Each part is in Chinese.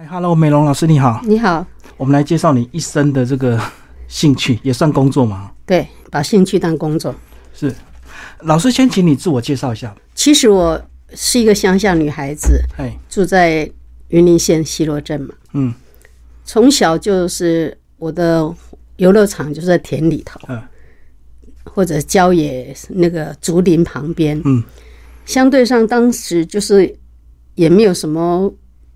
哎，Hello，美容老师你好，你好，我们来介绍你一生的这个兴趣，也算工作吗？对，把兴趣当工作。是，老师先请你自我介绍一下。其实我是一个乡下女孩子，哎，住在云林县西螺镇嘛。嗯从小就是我的游乐场就是在田里头，嗯或者郊野那个竹林旁边。嗯，相对上当时就是也没有什么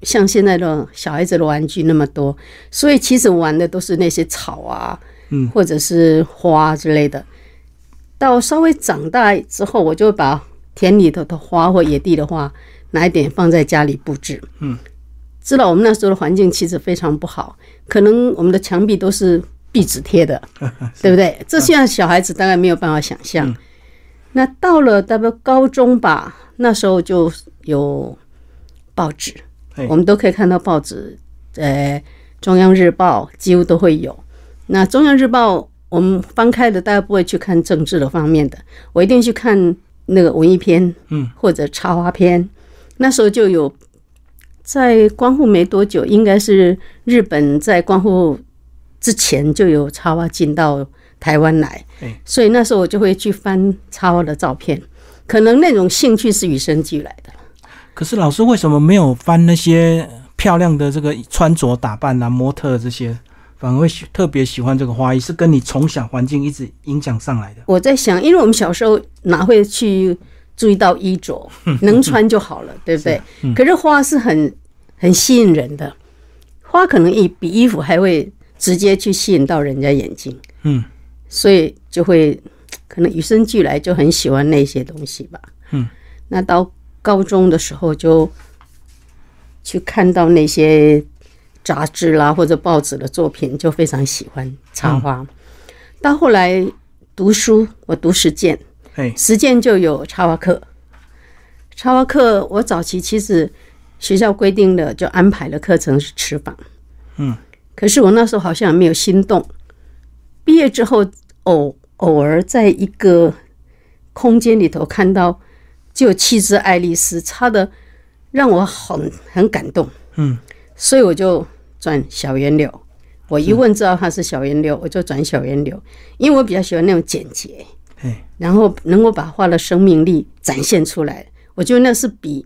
像现在的小孩子的玩具那么多，所以其实玩的都是那些草啊，嗯，或者是花之类的。到稍微长大之后，我就把田里头的花或野地的花拿一点放在家里布置。嗯，知道我们那时候的环境其实非常不好，可能我们的墙壁都是壁纸贴的，对不对？这现在小孩子大概没有办法想象。嗯那到了大概高中吧，那时候就有报纸，嘿我们都可以看到报纸，呃，中央日报几乎都会有。那中央日报我们翻开的，大家不会去看政治的方面的，我一定去看那个文艺篇，嗯，或者插花篇。那时候就有，在光复没多久，应该是日本在光复之前就有插花进到台湾来哎，所以那时候我就会去翻插花的照片。可能那种兴趣是与生俱来的。可是老师为什么没有翻那些漂亮的这个穿着打扮啊、模特这些，反而会喜特别喜欢这个花艺？是跟你从小环境一直影响上来的？我在想，因为我们小时候哪会去注意到衣着，能穿就好了，对不对？可是花是很很吸引人的，花可能比比衣服还会直接去吸引到人家眼睛，嗯所以就会可能与生俱来就很喜欢那些东西吧。嗯，那到高中的时候就去看到那些杂志啦或者报纸的作品，就非常喜欢插花。到后来读书，我读实践，哎，实践就有插花课。插花课，我早期其实学校规定的就安排了课程是吃坊，嗯，可是我那时候好像没有心动。毕业之后，偶偶尔在一个空间里头看到，就有七只爱丽丝，插的让我很很感动，嗯，所以我就转小圆柳。我一问知道它是小圆柳，我就转小圆柳，因为我比较喜欢那种简洁。哎，然后能够把花的生命力展现出来，我觉得那是比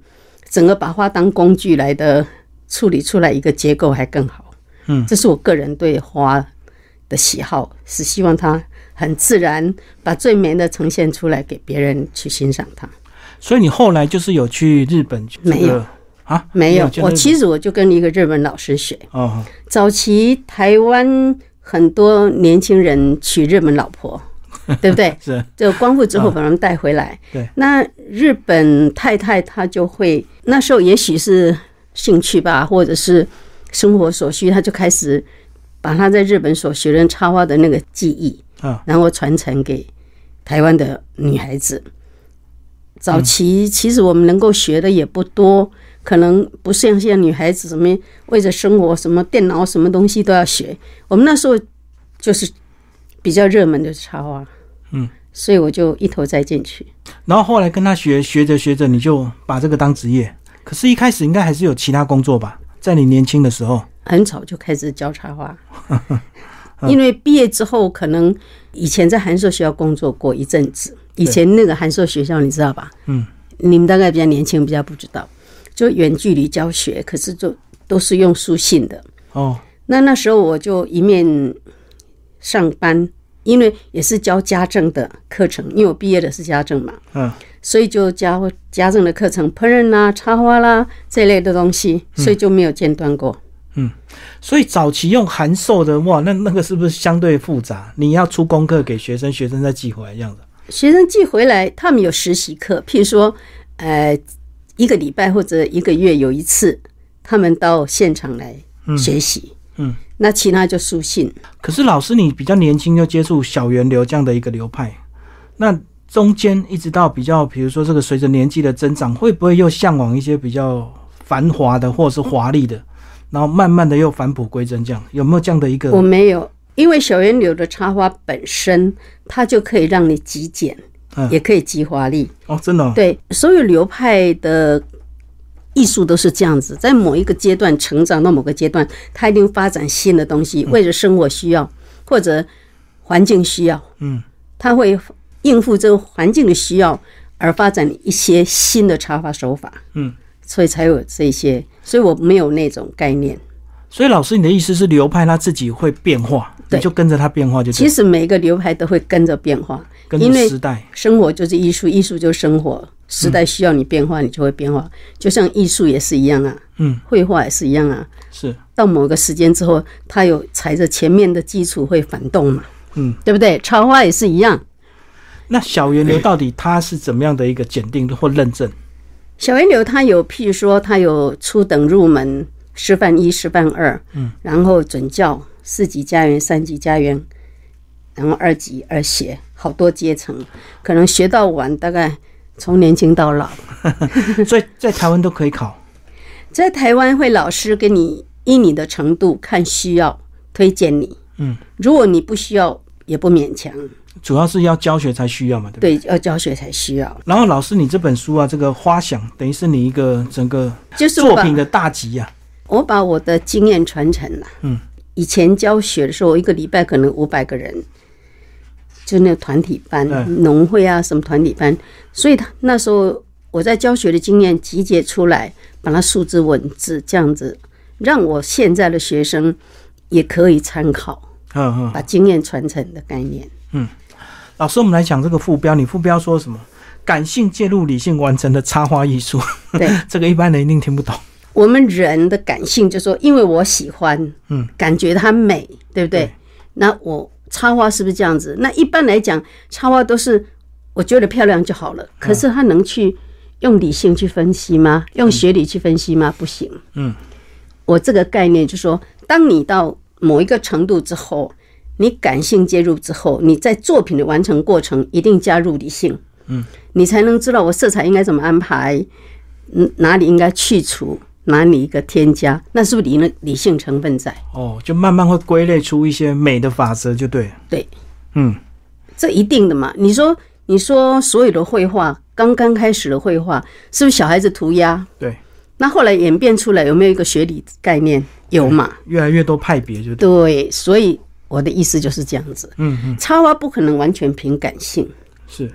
整个把花当工具来的处理出来一个结构还更好。嗯，这是我个人对花的喜好，是希望它很自然，把最美的呈现出来给别人去欣赏它。所以你后来就是有去日本、这个？没有啊，没有，我其实我就跟一个日本老师学。哦，早期台湾很多年轻人娶日本老婆，对不对？是就光复之后把他们带回来。对，那日本太太她就会那时候也许是兴趣吧，或者是生活所需，她就开始把她在日本所学的插花的那个技艺，啊，然后传承给台湾的女孩子。早期其实我们能够学的也不多，可能不像现在女孩子什么为着生活，什么电脑什么东西都要学。我们那时候就是比较热门的插画，嗯，所以我就一头栽进去。然后后来跟他学，学着学着你就把这个当职业。可是，一开始应该还是有其他工作吧？在你年轻的时候，很早就开始教插画，因为毕业之后可能以前在函授学校工作过一阵子。以前那个函授学校你知道吧？嗯，你们大概比较年轻，比较不知道，就远距离教学，可是就都是用书信的。哦，那那时候我就一面上班，因为也是教家政的课程，因为我毕业的是家政嘛，嗯，所以就教家政的课程，烹饪啦、插花啦这类的东西，所以就没有间断过。嗯所以早期用函授的，哇，那那个是不是相对复杂？你要出功课给学生，学生再寄回来这样子。学生寄回来，他们有实习课，譬如说，呃，一个礼拜或者一个月有一次，他们到现场来学习。嗯，那其他就书信。可是老师，你比较年轻就接触小源流这样的一个流派，那中间一直到比较，比如说这个随着年纪的增长，会不会又向往一些比较繁华的或者是华丽的，然后慢慢的又返璞归真，这样有没有这样的一个我？没有，因为小圆柳的插花本身，它就可以让你极简，嗯。也可以极华丽。哦，真的、哦，对，所有流派的艺术都是这样子，在某一个阶段成长到某个阶段，它一定发展新的东西，为了生活需要或者环境需要，嗯，它会应付这个环境的需要而发展一些新的插花手法，嗯，所以才有这些，所以我没有那种概念。所以老师，你的意思是流派它自己会变化，你就跟着它变化就其实每一个流派都会跟着变化，跟因为着时代，生活就是艺术，艺术就是生活。时代需要你变化，你就会变化。就像艺术也是一样啊，嗯，绘画也是一样啊。是，到某个时间之后，它有踩着前面的基础会反动嘛，嗯，对不对？插花也是一样。那小源流到底它是怎么样的一个检定或认证？小源流它有，譬如说它有初等入门、师范一、师范二，嗯，然后准教、四级家园、三级家园，然后二级二学，好多阶层，可能学到晚，大概从年轻到老。所以在台湾都可以考。在台湾会老师给你依你的程度看需要推荐你，嗯，如果你不需要也不勉强，主要是要教学才需要嘛，对不对？对，要教学才需要。然后老师，你这本书啊，这个花想等于是你一个整个就是作品的大集啊。我把我的经验传承了。嗯，以前教学的时候，一个礼拜可能五百个人，就那个团体班、嗯农会啊什么团体班，所以他那时候我在教学的经验集结出来，把它数字文字这样子，让我现在的学生也可以参考，嗯嗯，把经验传承的概念。嗯老师，我们来讲这个副标，你副标说什么？感性介入理性完成的插花艺术，对 这个一般人一定听不懂。我们人的感性就说，因为我喜欢，嗯，感觉它美，对不对？对那我插花是不是这样子？那一般来讲，插花都是我觉得漂亮就好了。可是它能去用理性去分析吗？用学理去分析吗？不行。嗯，我这个概念就是说，当你到某一个程度之后，你感性介入之后，你在作品的完成过程一定加入理性。嗯，你才能知道我色彩应该怎么安排，嗯，哪里应该去除，哪里一个添加，那是不是理论理性成分在？哦，就慢慢会归类出一些美的法则，就对了。对，嗯，这一定的嘛。你说，你说所有的绘画，刚刚开始的绘画，是不是小孩子涂鸦？对，那后来演变出来有没有一个学理概念？有嘛？越来越多派别，就对。对，所以我的意思就是这样子。嗯嗯，插花不可能完全凭感性。是，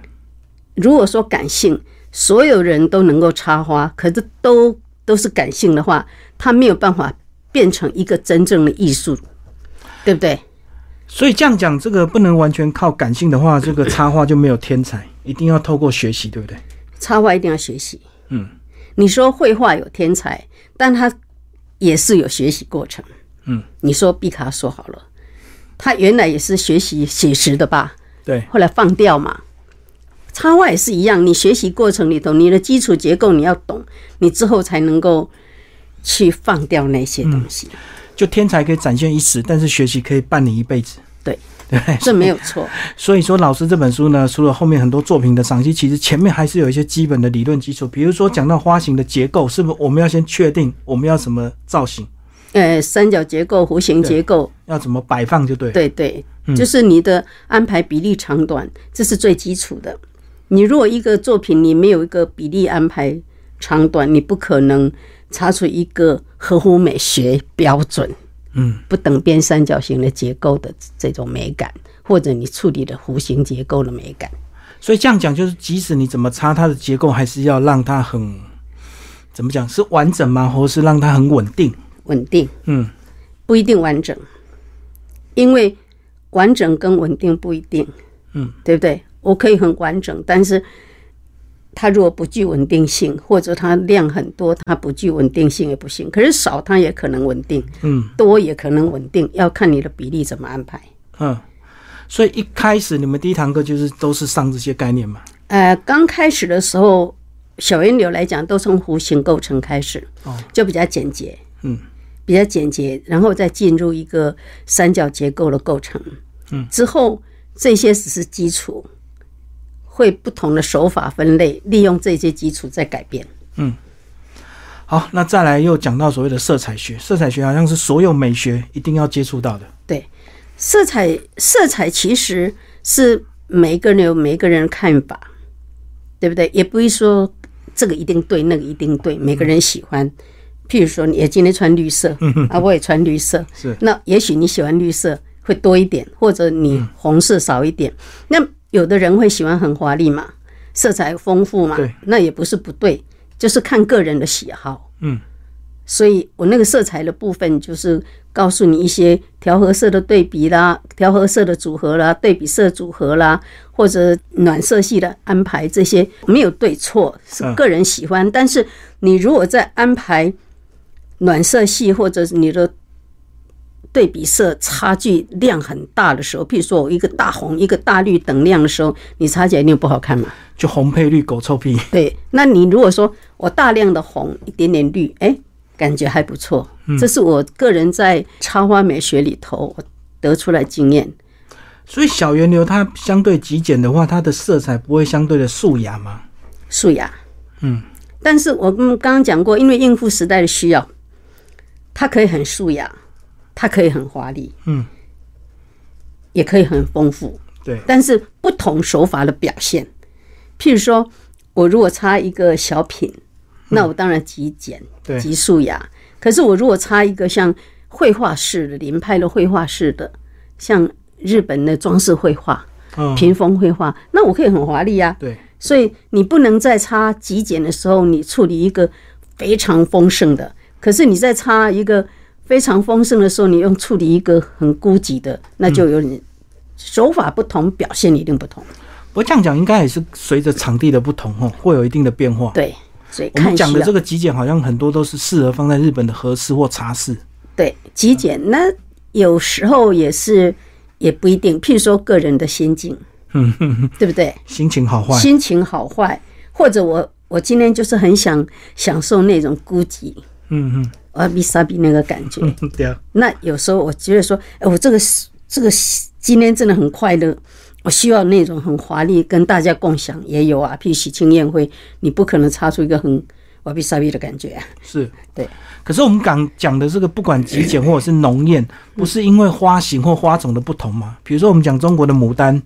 如果说感性，所有人都能够插花，可是都都是感性的话，它没有办法变成一个真正的艺术，对不对？所以这样讲，这个不能完全靠感性的话，这个插画就没有天才，一定要透过学习，对不对？插画一定要学习。嗯，你说绘画有天才，但他也是有学习过程。嗯，你说毕卡索好了，他原来也是学习写实的吧？对，后来放掉嘛。插画也是一样，你学习过程里头，你的基础结构你要懂，你之后才能够去放掉那些东西。就天才可以展现一时，但是学习可以伴你一辈子。对，对，这没有错。所以说，老师这本书呢，除了后面很多作品的赏析，其实前面还是有一些基本的理论基础。比如说讲到花型的结构，是不是我们要先确定我们要什么造型，呃，三角结构、弧形结构，要怎么摆放，就对。，对对，就是你的安排比例长短，这是最基础的。你如果一个作品你没有一个比例安排长短，你不可能擦出一个合乎美学标准、嗯，不等边三角形的结构的这种美感，或者你处理的弧形结构的美感。所以这样讲就是，即使你怎么擦，它的结构还是要让它很怎么讲是完整吗？或是让它很稳定？稳定嗯，不一定完整，因为完整跟稳定不一定，嗯，对不对？我可以很完整，但是它如果不具稳定性，或者它量很多，它不具稳定性也不行。可是少它也可能稳定，嗯，多也可能稳定，要看你的比例怎么安排。嗯，所以一开始你们第一堂课就是都是上这些概念嘛？呃，刚开始的时候，小圆流来讲，都从弧形构成开始，哦，就比较简洁，嗯，比较简洁，然后再进入一个三角结构的构成，嗯，之后这些只是基础，会不同的手法分类，利用这些基础再改变。嗯好，那再来又讲到所谓的色彩学，色彩学好像是所有美学一定要接触到的。对，色彩色彩其实是每一个人有每一个人的看法，对不对？也不会说这个一定对，那个一定对，每个人喜欢。譬如说，你今天穿绿色，啊，我也穿绿色，是那也许你喜欢绿色会多一点，或者你红色少一点。那有的人会喜欢很华丽嘛，色彩丰富嘛，那也不是不对，就是看个人的喜好。嗯，所以我那个色彩的部分就是告诉你一些调和色的对比啦，调和色的组合啦，对比色组合啦，或者暖色系的安排，这些没有对错，是嗯个人喜欢。但是你如果在安排暖色系或者你的对比色差距量很大的时候，譬如说我一个大红一个大绿等量的时候，你擦起来一定不好看嘛。就红配绿，狗臭屁。对，那你如果说我大量的红，一点点绿，哎，感觉还不错。这是我个人在插花美学里头我得出来经验。所以小圆流它相对极简的话，它的色彩不会相对的素雅吗？素雅，嗯，但是我们刚刚讲过，因为应付时代的需要，它可以很素雅，它可以很华丽，嗯，也可以很丰富。对，但是不同手法的表现，譬如说，我如果插一个小品，那我当然极简、对极素雅。可是我如果插一个像绘画式的林派的绘画式的，像日本的装饰绘画、嗯，屏风绘画，那我可以很华丽呀。对，所以你不能在插极简的时候，你处理一个非常丰盛的；可是你在插一个非常丰盛的时候，你用处理一个很孤寂的，那就有你手法不同，表现一定不同。不过这样讲应该也是随着场地的不同哦，会有一定的变化。对，所以我们看需要讲的这个极简好像很多都是适合放在日本的和室或茶室。对极简，那有时候也是也不一定。譬如说个人的心境，嗯对不对？心情好坏，心情好坏，或者我我今天就是很想享受那种孤寂，嗯阿比萨比那个感觉。哼，对啊，那有时候我觉得说，哎，我这个这个今天真的很快乐，我需要那种很华丽跟大家共享，也有啊。譬如喜庆宴会，你不可能擦出一个很瓦比萨比的感觉啊。是。对。可是我们讲讲的这个，不管极简或者是浓艳，不是因为花型或花种的不同吗？比如说我们讲中国的牡丹，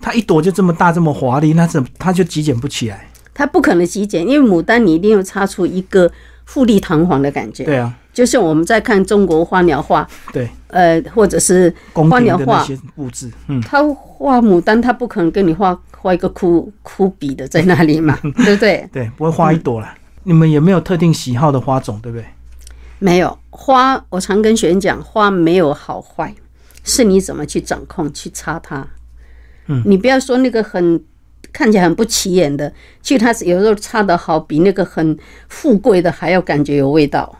它一朵就这么大这么华丽，那怎它就极简不起来？它不可能极简，因为牡丹你一定要擦出一个富丽堂皇的感觉。对啊，就像我们在看中国花鸟画，对，呃，或者是花鸟画，布置，嗯，他画牡丹，他不可能跟你画画一个枯枯笔的在那里嘛，对不对？对，不会画一朵啦。你们也没有特定喜好的花种，对不对？没有花，我常跟学员讲，花没有好坏，是你怎么去掌控、去插它。嗯，你不要说那个很看起来很不起眼的，其实它有时候插的好，比那个很富贵的还要感觉有味道，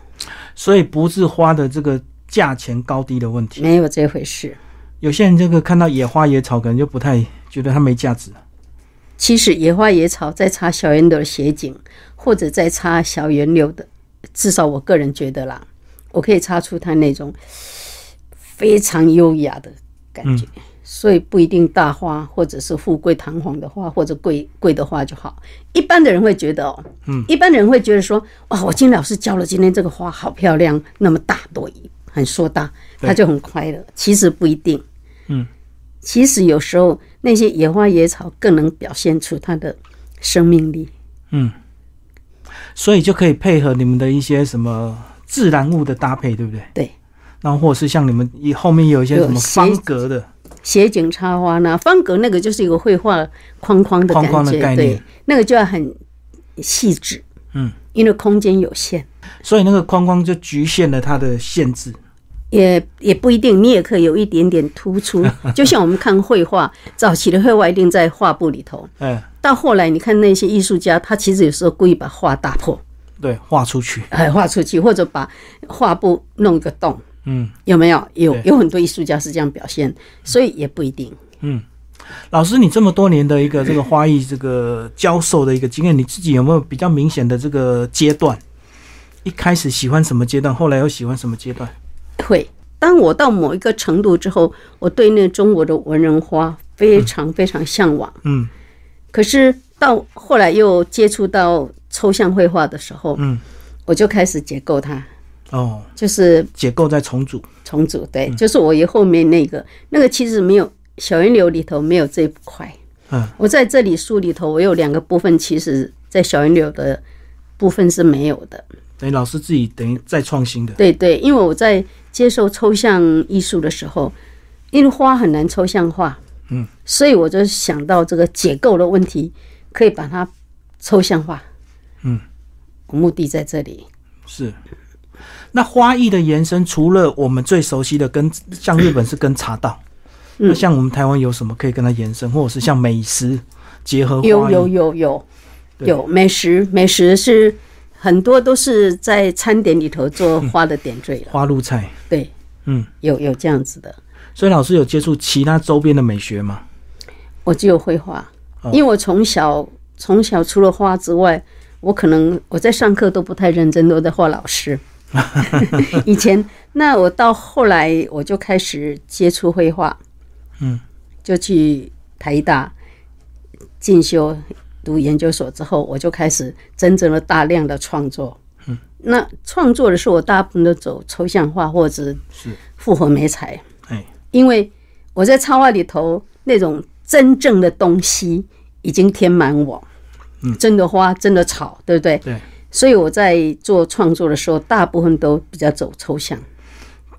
所以不是花的这个价钱高低的问题。没有这回事。有些人这个看到野花野草，可能就不太觉得它没价值。其实野花野草在插小圆柳的斜景，或者在插小圆柳的，至少我个人觉得啦，我可以插出它那种非常优雅的感觉。所以不一定大花，或者是富贵堂皇的花，或者贵贵的花就好。一般的人会觉得哦，嗯，一般的人会觉得说，哇，我金老师教了今天这个花好漂亮，那么大朵，很硕大，对他就很快乐。其实不一定，嗯，其实有时候那些野花野草更能表现出它的生命力。嗯，所以就可以配合你们的一些什么自然物的搭配，对不对？对。然后或者是像你们以后面有一些什么方格的，斜景插花呢，方格那个就是一个绘画框框的感觉，框框的概念对，那个就要很细致，嗯，因为空间有限。所以那个框框就局限了它的限制。也也不一定，你也可以有一点点突出。就像我们看绘画，早期的绘画一定在画布里头，哎，到后来你看那些艺术家，他其实有时候故意把画打破，对，画出去。哎，画出去，或者把画布弄一个洞，嗯有没有？有有很多艺术家是这样表现，所以也不一定。嗯。老师，你这么多年的一个这个花艺这个教授的一个经验，你自己有没有比较明显的这个阶段？一开始喜欢什么阶段，后来又喜欢什么阶段？会。当我到某一个程度之后，我对那中国的文人花非常非常向往。嗯可是到后来又接触到抽象绘画的时候，嗯，我就开始解构它，哦，就是结构再重组。重组。对，就是我以后面那个那个其实没有小圆流里头没有这一块。嗯，我在这里书里头，我有两个部分，其实在小圆流的部分是没有的。等于老师自己等于再创新的，对对，因为我在接受抽象艺术的时候，因为花很难抽象化，嗯，所以我就想到这个结构的问题，可以把它抽象化，嗯，目的在这里。是。那花艺的延伸，除了我们最熟悉的跟像日本是跟茶道，嗯那像我们台湾有什么可以跟它延伸，或者是像美食结合花？有有有有有美食，美食是很多都是在餐点里头做花的点缀了。花露菜，对，嗯，有有这样子的。所以老师有接触其他周边的美学吗？我只有绘画，哦因为我从小从小除了画之外，我可能我在上课都不太认真，都在画老师。以前，那我到后来我就开始接触绘画，嗯，就去台大进修读研究所之后，我就开始真正的大量的创作。嗯，那创作的时候，我大部分都走抽象画或者是复合美材。哎，因为我在插画里头那种真正的东西已经填满我，嗯真的花，真的草，对不对？对，所以我在做创作的时候，大部分都比较走抽象。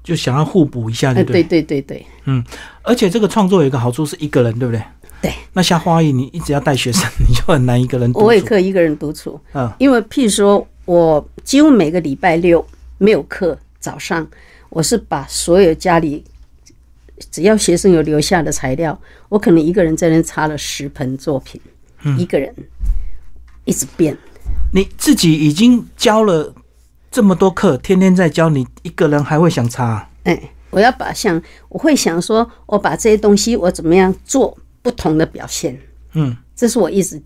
就想要互补一下，哎，对不对？对对对对，而且这个创作有一个好处是一个人，对不对？对。那像花艺，你一直要带学生，你就很难一个人独处。我也可以一个人独处，嗯，因为譬如说我几乎每个礼拜六没有课，早上我是把所有家里只要学生有留下的材料，我可能一个人在那插了十盆作品，嗯一个人一直变。你自己已经教了这么多课，天天在教，你一个人还会想插啊？哎，我要把想我会想说，我把这些东西我怎么样做不同的表现，嗯，这是我一直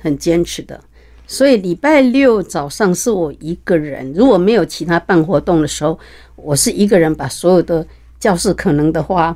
很坚持的。所以礼拜六早上是我一个人，如果没有其他办活动的时候，我是一个人把所有的教室可能的花，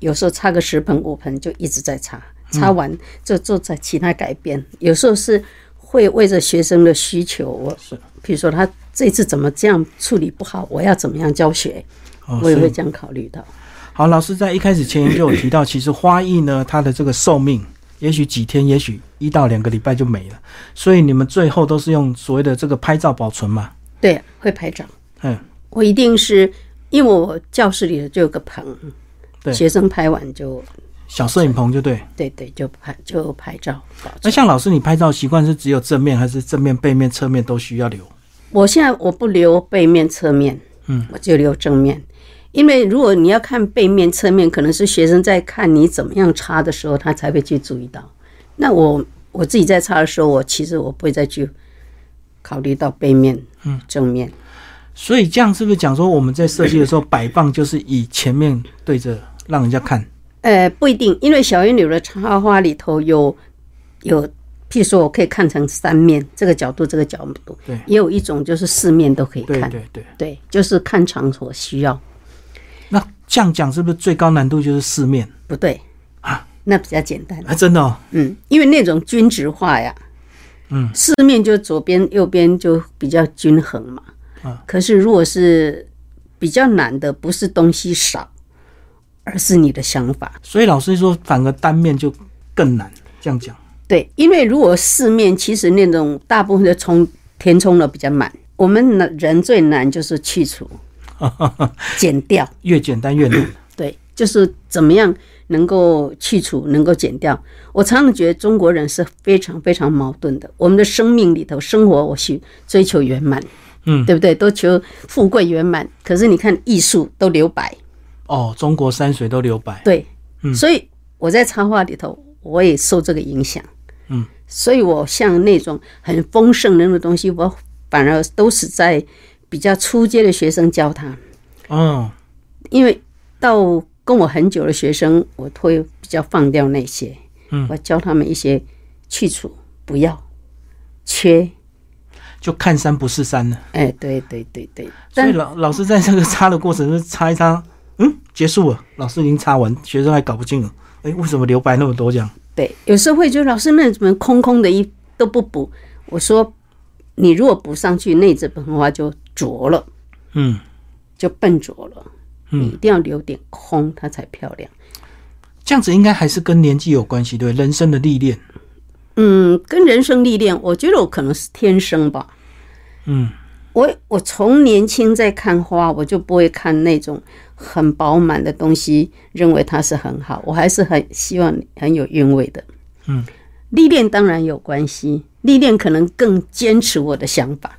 有时候擦个十盆五盆就一直在擦，擦完就做在其他改变。有时候是会为着学生的需求，我是，比如说他这次怎么这样处理不好，我要怎么样教学，哦，我也会这样考虑到。好，老师在一开始前言就有提到，其实花艺呢，它的这个寿命也许几天，也许一到两个礼拜就没了，所以你们最后都是用所谓的这个拍照保存嘛。对，会拍照。嗯，我一定是因为我教室里就有个棚，对学生拍完就小摄影棚就对。对对就拍就拍照那存。像老师，你拍照习惯是只有正面，还是正面、背面、侧面都需要留？我现在我不留背面侧面，嗯，我就留正面。因为如果你要看背面、侧面，可能是学生在看你怎么样插的时候，他才会去注意到。那我我自己在插的时候，我其实我不会再去考虑到背面、嗯正面。所以这样是不是讲说我们在设计的时候摆放就是以前面对着让人家看？呃，不一定，因为小圆柳的插花里头有有，譬如说我可以看成三面，这个角度，这个角度，对。也有一种就是四面都可以看，对对对。对就是看场所需要，那这样讲是不是最高难度就是四面？不对。啊？那比较简单，啊？真的哦，嗯，因为那种均值化呀，嗯，四面就左边右边就比较均衡嘛，啊，可是如果是比较难的，不是东西少，而是你的想法。所以老师说反而单面就更难。这样讲，对，因为如果四面其实那种大部分的充填充的比较满，我们呢人最难就是去除、减掉，越简单越难。对，就是怎么样能够去除、能够减掉。我常常觉得中国人是非常非常矛盾的，我们的生命里头，生活我去追求圆满，嗯，对不对？都求富贵圆满，可是你看艺术都留白，哦，中国山水都留白。对，嗯。所以我在插画里头，我也受这个影响，嗯，所以我像那种很丰盛的那种东西，我反而都是在比较初阶的学生教他，哦，因为到跟我很久的学生，我会比较放掉那些，嗯。我教他们一些去除，不要。缺，就看山不是山了。哎，对对对对，所以老老师在这个擦的过程是擦一擦，嗯，结束了，老师已经擦完，学生还搞不清了，哎，为什么留白那么多这样？对，有时候会觉得老师那怎么空空的一都不补，我说你如果补上去，那这盆花就浊了。嗯，就笨拙了。嗯你一定要留点空，它才漂亮。这样子应该还是跟年纪有关系，对，人生的历练。嗯，跟人生历练，我觉得我可能是天生吧。嗯，我我从年轻在看花，我就不会看那种很饱满的东西，认为它是很好。我还是很希望很有韵味的。嗯，历练当然有关系，历练可能更坚持我的想法，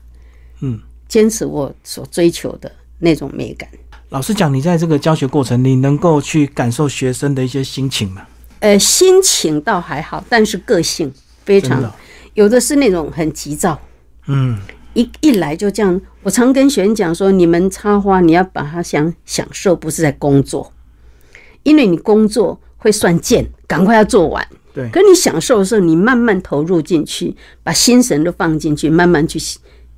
嗯，坚持我所追求的那种美感。老实讲，你在这个教学过程，你能够去感受学生的一些心情吗？呃，心情倒还好，但是个性非常的有的是那种很急躁，嗯，一一来就这样。我常跟学生讲说，你们插花，你要把它想享受，不是在工作，因为你工作会算件，赶快要做完。对，可你享受的时候，你慢慢投入进去，把心神都放进去，慢慢去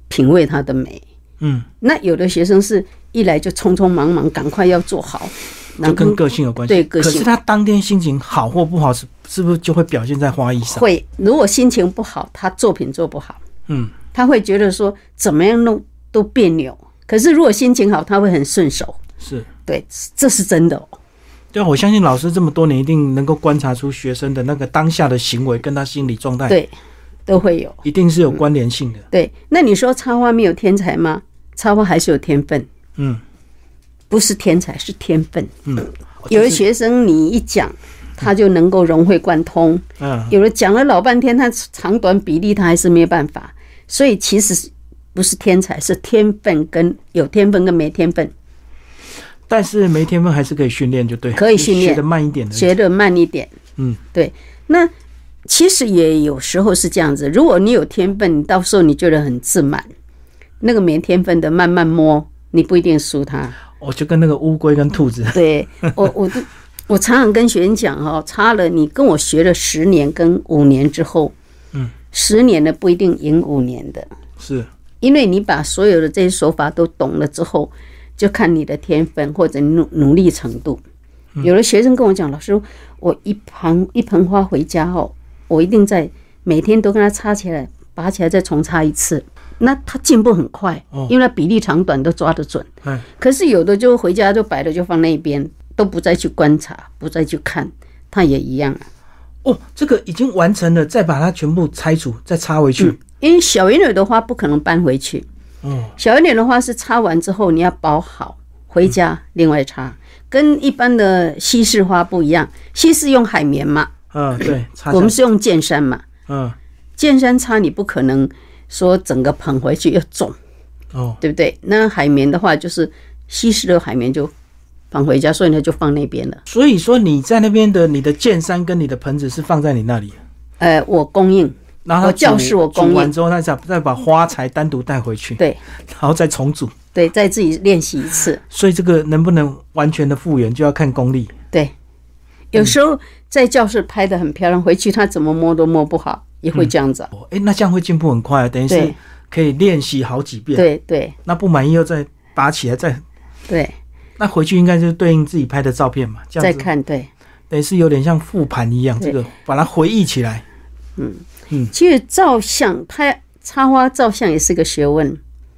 品味它的美。嗯，那有的学生是一来就匆匆忙忙，赶快要做好，然后就跟个性有关系。对个性可是他当天心情好或不好，是是不是就会表现在花艺上？会如果心情不好，他作品做不好。嗯，他会觉得说怎么样弄都别扭。可是如果心情好，他会很顺手。是。对，这是真的、哦。对啊，我相信老师这么多年一定能够观察出学生的那个当下的行为跟他心理状态，对，都会有。一定是有关联性的。对，那你说插花没有天才吗？插花还是有天分，嗯不是天才，是天分。嗯，有的学生你一讲，他就能够融会贯通；嗯有的讲了老半天，他长短比例他还是没有办法。所以其实不是天才，是天分跟有天分跟没天分。但是没天分还是可以训练，就对，可以训练学的慢一点的。学的慢一点。嗯，对。那其实也有时候是这样子，如果你有天分，你到时候你觉得很自满，那个没天分的慢慢摸，你不一定输他。我就跟那个乌龟跟兔子，对我，我都我常常跟学生讲哈，差了你跟我学了十年跟五年之后，嗯，十年的不一定赢五年的，是因为你把所有的这些手法都懂了之后，就看你的天分或者努努力程度。有的学生跟我讲，老师，我一盆一盆花回家后，我一定在每天都跟它插起来，拔起来再重插一次。那它进步很快哦，因为它比例长短都抓得准。哎，可是有的就回家就摆了，就放那边，都不再去观察，不再去看，它也一样啊。哦，这个已经完成了，再把它全部拆除，再插回去。因为小圆柳的花不可能搬回去，嗯，小圆柳的花是插完之后你要包好，回家另外插，跟一般的西式花不一样。西式用海绵嘛，嗯，对，插我们是用剑山嘛，嗯，剑山插你不可能说整个捧回去要重，哦，对不对？那海绵的话就是西式的海绵就放回家，所以呢就放那边了。所以说你在那边的你的剑山跟你的盆子是放在你那里，呃，我供应，然后我教室我供应完之后，再再再把花材单独带回去，对然后再重组。对，再自己练习一次。所以这个能不能完全的复原，就要看功力。对，有时候在教室拍的很漂亮，回去他怎么摸都摸不好，也会这样子哎，那这样会进步很快，等于是可以练习好几遍。，对对那不满意又再拔起来，再对，那回去应该就是对应自己拍的照片嘛，这再样子看对。等于是有点像复盘一样，对这个把它回忆起来。嗯嗯其实照相，拍插花照相也是个学问。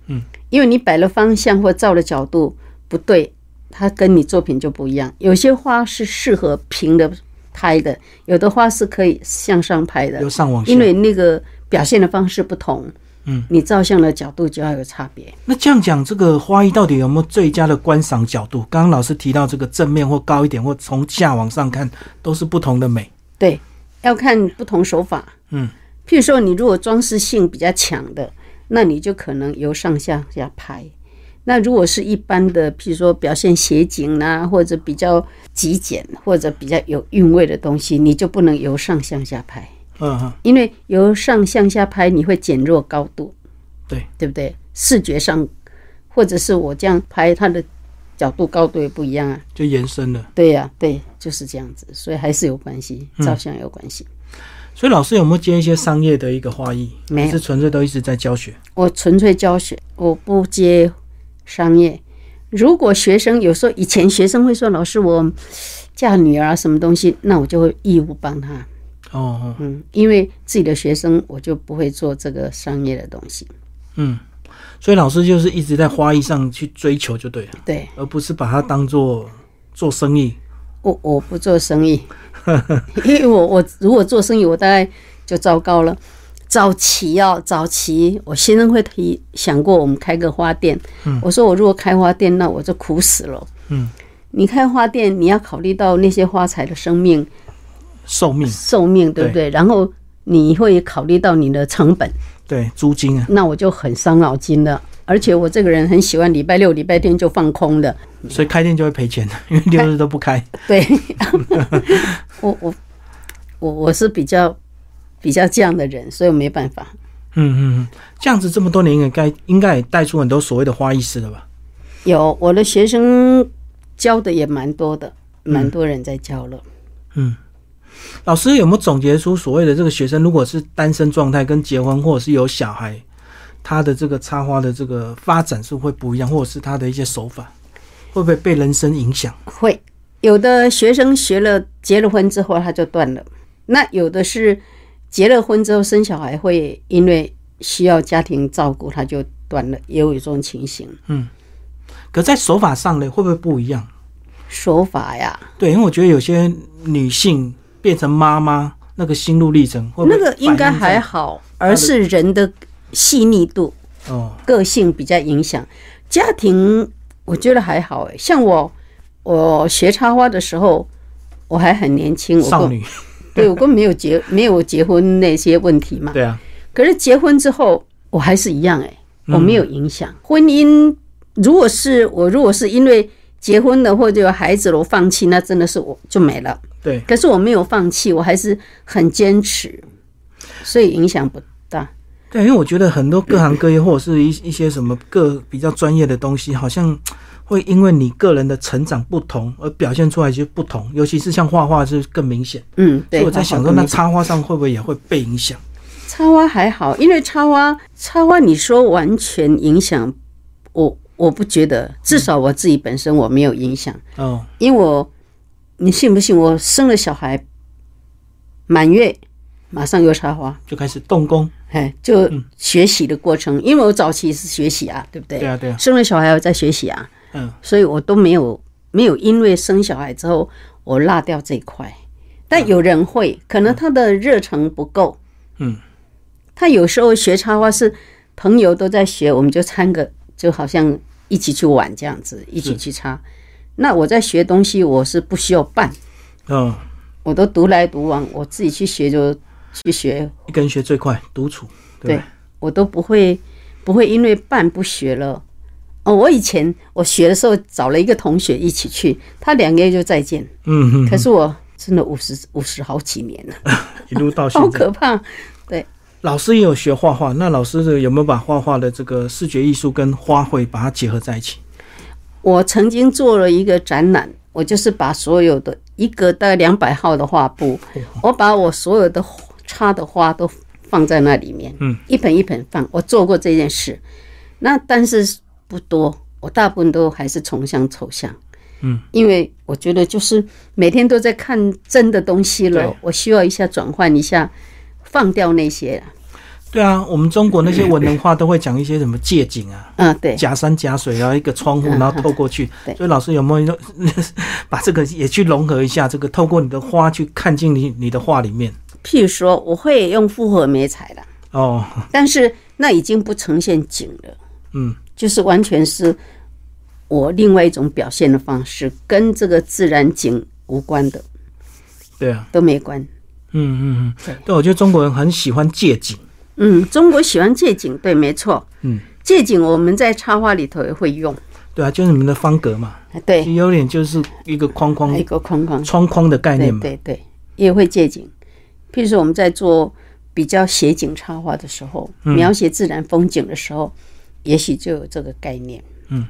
嗯，因为你摆了方向或照的角度不对，它跟你作品就不一样。有些花是适合平的拍的，有的花是可以向上拍的由，上往下。因为那个表现的方式不同。嗯，你照相的角度就要有差别。那这样讲，这个花艺到底有没有最佳的观赏角度？刚刚老师提到这个正面或高一点，或从下往上看，都是不同的美。对，要看不同手法。嗯，譬如说，你如果装饰性比较强的，那你就可能由上向下拍。那如果是一般的，譬如说表现写景啊、或者比较极简或者比较有韵味的东西，你就不能由上向下拍，嗯哼，因为由上向下拍你会减弱高度，对对不对？视觉上，或者是我这样拍，它的角度高度也不一样啊。就延伸了。对呀、对，就是这样子，所以还是有关系，嗯照相有关系。所以老师有没有接一些商业的一个花艺？没有是纯粹都一直在教学？我纯粹教学，我不接商业。如果学生有时候以前学生会说：“老师，我嫁女儿啊，什么东西？”那我就会义务帮他。哦哦，嗯，因为自己的学生，我就不会做这个商业的东西。嗯，所以老师就是一直在花艺上去追求就对了，对而不是把它当做做生意。我我不做生意，因为我我如果做生意，我大概就糟糕了。早期哦，早期我先生会提想过我们开个花店，嗯我说我如果开花店，那我就苦死了。嗯，你开花店，你要考虑到那些花材的生命寿命寿命，对不对？然后你会考虑到你的成本，对租金啊，那我就很伤脑筋了。而且我这个人很喜欢礼拜六、礼拜天就放空的，所以开店就会赔钱，因为六日都不开。对，我我我我是比较比较这样的人，所以我没办法。嗯嗯嗯，这样子这么多年，应该应该也带出很多所谓的花艺师了吧？有我的学生教的也蛮多的，蛮多人在教了。嗯，老师有没有总结出所谓的这个学生，如果是单身状态跟结婚或者是有小孩，他的这个插花的这个发展是会不一样，或者是他的一些手法会不会被人生影响？会有的学生学了结了婚之后他就断了，那有的是结了婚之后生小孩会因为需要家庭照顾他就断了，也有一种情形。嗯可在手法上呢，会不会不一样？手法呀，对，因为我觉得有些女性变成妈妈，那个心路历程那个应该还好，而是人的细腻度、哦，个性比较影响。家庭我觉得还好诶，像我，我学插花的时候，我还很年轻，少女，对我根本没有结没有结婚那些问题嘛。对啊，可是结婚之后，我还是一样哎、嗯我没有影响。婚姻如果是我如果是因为结婚了或者有孩子了，我放弃，那真的是我就没了。对，可是我没有放弃，我还是很坚持，所以影响不大。对，因为我觉得很多各行各业或者是一一些什么各比较专业的东西，好像会因为你个人的成长不同而表现出来就不同，尤其是像画画是更明显。嗯，对。所以我在想说，那插花上会不会也会被影响？插花还好，因为插花插花，你说完全影响我，我不觉得，至少我自己本身我没有影响，哦，因为我，你信不信？我生了小孩，满月马上又插花，就开始动工。哎，就学习的过程，因为我早期是学习啊，对不对？对啊，对啊，生了小孩我在学习啊，嗯，所以我都没有没有因为生小孩之后我落掉这一块。但有人会，可能他的热忱不够。嗯，他有时候学插花是朋友都在学，我们就参个，就好像一起去玩这样子，一起去插。那我在学东西，我是不需要伴，嗯，我都独来独往，我自己去学就去学，一个人学最快，独处。对对我都不会不会因为伴不学了。哦，我以前我学的时候找了一个同学一起去，他两个月就再见。嗯哼，可是我真的五十五十好几年了，一路到现 好。可怕。老师也有学画画，那老师的有没有把画画的这个视觉艺术跟花卉把它结合在一起？我曾经做了一个展览，我就是把所有的一个大概两百号的画布，我把我所有的插的花都放在那里面，嗯，一盆一盆放。我做过这件事，那但是不多，我大部分都还是从像抽象。嗯，因为我觉得就是每天都在看真的东西了，我需要一下转换一下，放掉那些。对啊，我们中国那些文人画都会讲一些什么借景啊，嗯，对，假山假水，然后一个窗户，嗯然后透过去。对所以老师有没有 把这个也去融合一下？这个透过你的花去看进你你的画里面。譬如说，我会用复合媒材了。哦，但是那已经不呈现景了，嗯，就是完全是我另外一种表现的方式，跟这个自然景无关的对啊，都没关。嗯嗯对嗯，对，我觉得中国人很喜欢借景。嗯，中国喜欢借景，对，没错。嗯，借景我们在插花里头也会用，对啊，就是你们的方格嘛，对，有点就是一个框框一个框框，窗框的概念嘛。对对，也会借景。譬如说我们在做比较写景插花的时候，描写自然风景的时候，也许就有这个概念。嗯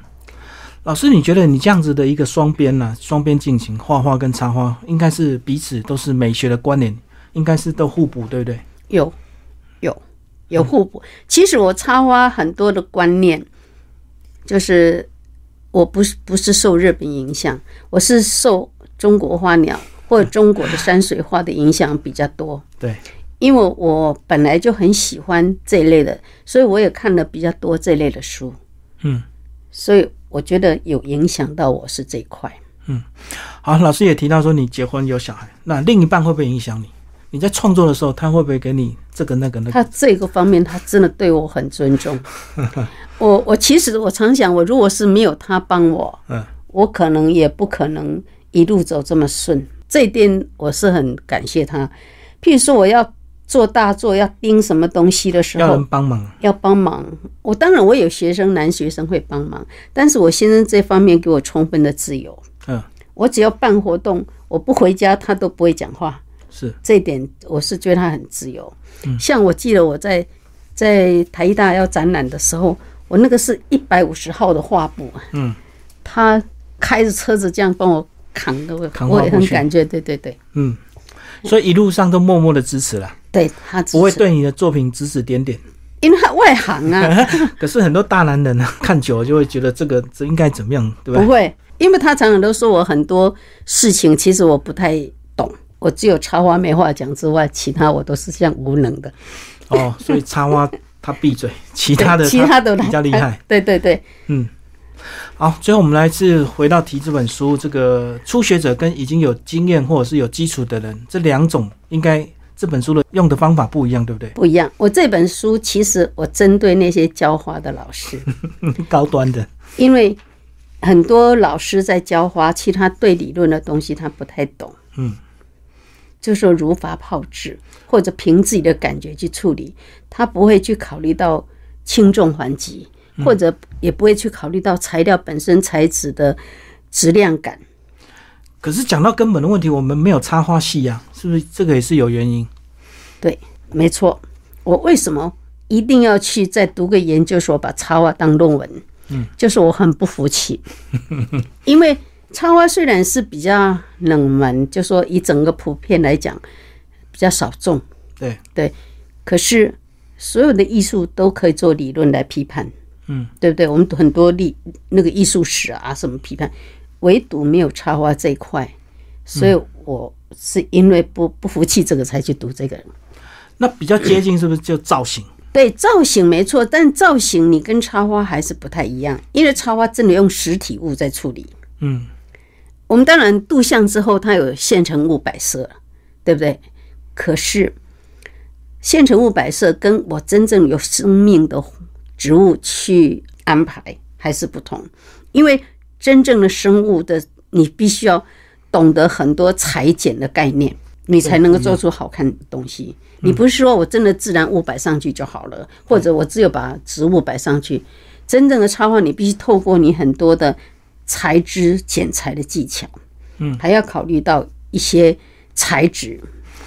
老师，你觉得你这样子的一个双边呢、双边进行画画跟插花，应该是彼此都是美学的关联，应该是都互补，对不对？有，有，有互补。其实我插花很多的观念，就是我不是不是受日本影响，我是受中国花鸟 或者中国的山水画的影响比较多。对，因为我本来就很喜欢这一类的，所以我也看了比较多这类的书。嗯，所以我觉得有影响到我是这一块。嗯好，老师也提到说你结婚有小孩，那另一半会不会影响你？你在创作的时候，他会不会给你这个那个那个？他这个方面，他真的对我很尊重。我我其实我常想，我如果是没有他帮我，嗯，我可能也不可能一路走这么顺。这一点我是很感谢他。譬如说，我要做大作，要盯什么东西的时候要人，帮忙，要帮忙。我当然我有学生，男学生会帮忙，但是我先生这方面给我充分的自由。嗯，我只要办活动，我不回家，他都不会讲话。是。这一点我是觉得他很自由。嗯。像我记得我在在台大要展览的时候，我那个是一百五十号的画布，嗯，他开着车子这样帮我扛的，我我也很感觉，对对对，嗯，所以一路上都默默的支持了，对他，不会对你的作品指指点点。因为他外行啊，可是很多大男人啊，看久了就会觉得这个这应该怎么样，对不对？不会，因为他常常都说我很多事情其实我不太懂，我只有插花没话讲之外，其他我都是像无能的。哦，所以插花他闭嘴，其他的其他的比较厉害。。对对对，嗯，好，最后我们来自回到提这本书，这个初学者跟已经有经验或者是有基础的人，这两种应该这本书的用的方法不一样，对不对？不一样。我这本书其实我针对那些教花的老师，高端的，因为很多老师在教花，其实他对理论的东西他不太懂，嗯，就说如法炮制，或者凭自己的感觉去处理，他不会去考虑到轻重缓急，或者也不会去考虑到材料本身材质的质量感。可是讲到根本的问题，我们没有插花系呀、是不是？这个也是有原因。对，没错。我为什么一定要去再读个研究所，把插画当论文？嗯，就是我很不服气，因为插花虽然是比较冷门，就说以整个普遍来讲比较少众，对对，可是所有的艺术都可以做理论来批判，嗯，对不对？我们很多历那个艺术史啊什么批判，唯独没有插花这一块，所以我是因为不不服气这个才去读这个。那比较接近是不是就造型？对造型没错，但造型你跟插花还是不太一样，因为插花真的用实体物在处理。嗯，我们当然镀像之后，它有现成物摆设，对不对？可是现成物摆设跟我真正有生命的植物去安排还是不同，因为真正的生物的，你必须要懂得很多裁剪的概念，你才能够做出好看的东西。你不是说我真的自然物摆上去就好了，或者我只有把植物摆上去。真正的插画，你必须透过你很多的材质剪裁的技巧，嗯，还要考虑到一些材质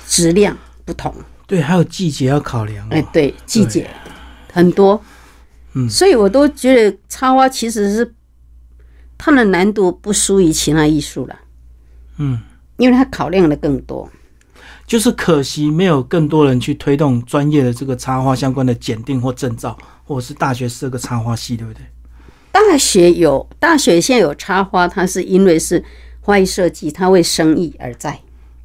质量不同，对，还有季节要考量、哦。哎，对，季节很多，嗯。所以我都觉得插花其实是它的难度不输于其他艺术了，嗯，因为它考量的更多。就是可惜没有更多人去推动专业的这个插花相关的检定或证照，或者是大学设个插花系，对不对？大学有大学现在有插花，它是因为是花艺设计，它为生意而在。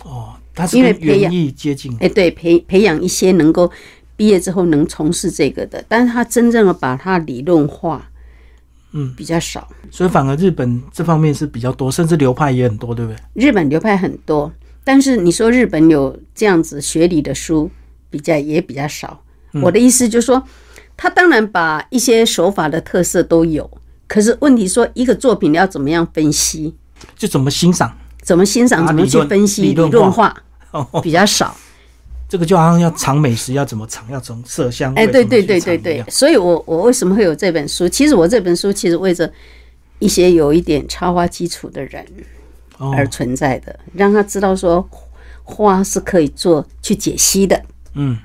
哦，它是因为培养艺接近。哎，对，培培养一些能够毕业之后能从事这个的，但是他真正的把它理论化，嗯，比较少。所以反而日本这方面是比较多，甚至流派也很多，对不对？日本流派很多，但是你说日本有这样子学理的书，比较也比较少。我的意思就是说，他当然把一些手法的特色都有，可是问题说一个作品你要怎么样分析，就怎么欣赏，怎么欣赏，怎么去分析，理理论论化哦，比较少。这个就好像要尝美食要怎么尝，要从色香味哎，对对对对对。所以我我为什么会有这本书？其实我这本书其实为着一些有一点插花基础的人哦。而存在的，让他知道说花是可以做去解析的，嗯，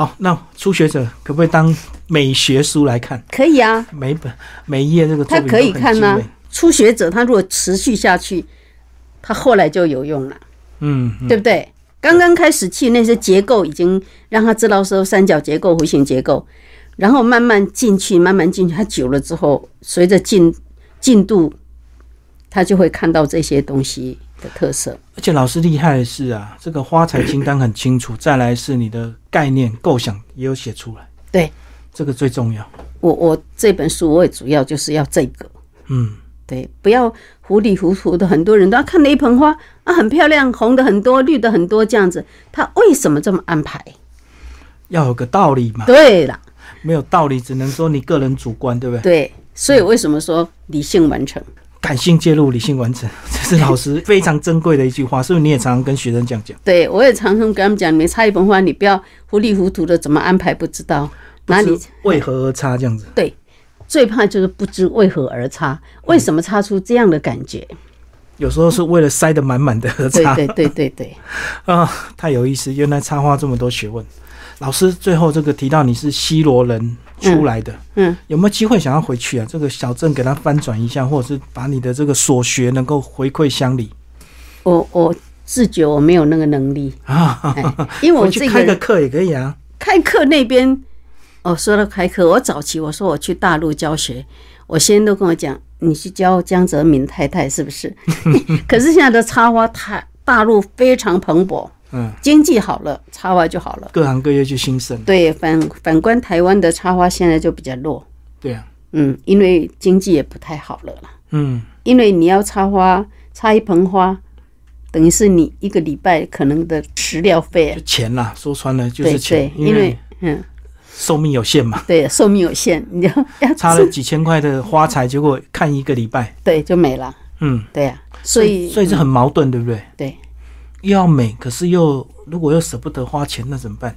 好，那初学者可不可以当美学书来看？可以啊，每本每一页这个他可以看呐、精美初学者他如果持续下去，他后来就有用了，嗯，嗯。对不对？刚刚开始去那些结构已经让他知道说三角结构、弧形结构，然后慢慢进去，慢慢进去，他久了之后，随着进进度，他就会看到这些东西的特色。而且老师厉害的是啊，这个花材清单很清楚，再来是你的概念构想也有写出来，对这个最重要。我，我这本书我也主要就是要这个，嗯，对，不要糊里糊涂的。很多人都要看了一盆花啊，很漂亮，红的很多，绿的很多，这样子，他为什么这么安排？要有个道理嘛，对了，没有道理只能说你个人主观，对不对？对，所以为什么说理性完成？感性介入，理性完成，这是老师非常珍贵的一句话，是不是？你也常常跟学生这样讲，对我也常常跟他们讲，你插一盆花，你不要糊里糊涂的怎么安排不知道，哪里为何而差这样子。对，最怕就是不知为何而插，为什么插出这样的感觉？有时候是为了塞得满满的而插对对对对对，啊，太有意思！原来插花这么多学问。老师最后这个提到你是西罗人出来的，嗯，有没有机会想要回去啊？这个小镇给他翻转一下，或者是把你的这个所学能够回馈乡里我我自觉我没有那个能力，啊？哎，因为我回去这个开个课也可以啊。开课那边，哦，说到开课，我早期我说我去大陆教学，我先生都跟我讲，你去教江泽民太太是不是？可是现在的插花太大陆非常蓬勃，嗯，经济好了，插花就好了。各行各业就兴盛。对，反反观台湾的插花现在就比较弱，对啊，嗯，因为经济也不太好了啦。嗯，因为你要插花，插一盆花，等于是你一个礼拜可能的食料费啊就。钱啦，说穿了就是钱对，，因为嗯，寿命有限嘛。对寿命有限，你要 要插了几千块的花材，结果看一个礼拜，对就没了。嗯，对呀、所以所以这很矛盾，对不对？对，又要美，可是又如果又舍不得花钱，那怎么办？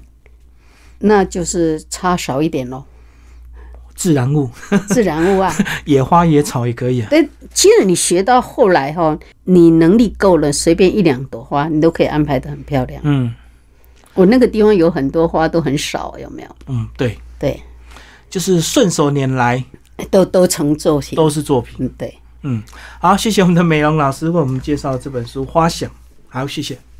那就是插少一点咯，自然物，自然物啊。野花野草也可以啊。对，其实你学到后来哈，你能力够了，随便一两朵花你都可以安排的很漂亮。嗯我那个地方有很多花都很少，有没有？嗯，对，对，就是顺手拈来都都成作品。都是作品。嗯，对。嗯，好，谢谢我们的美容老师为我们介绍这本书《花想》，好，谢谢。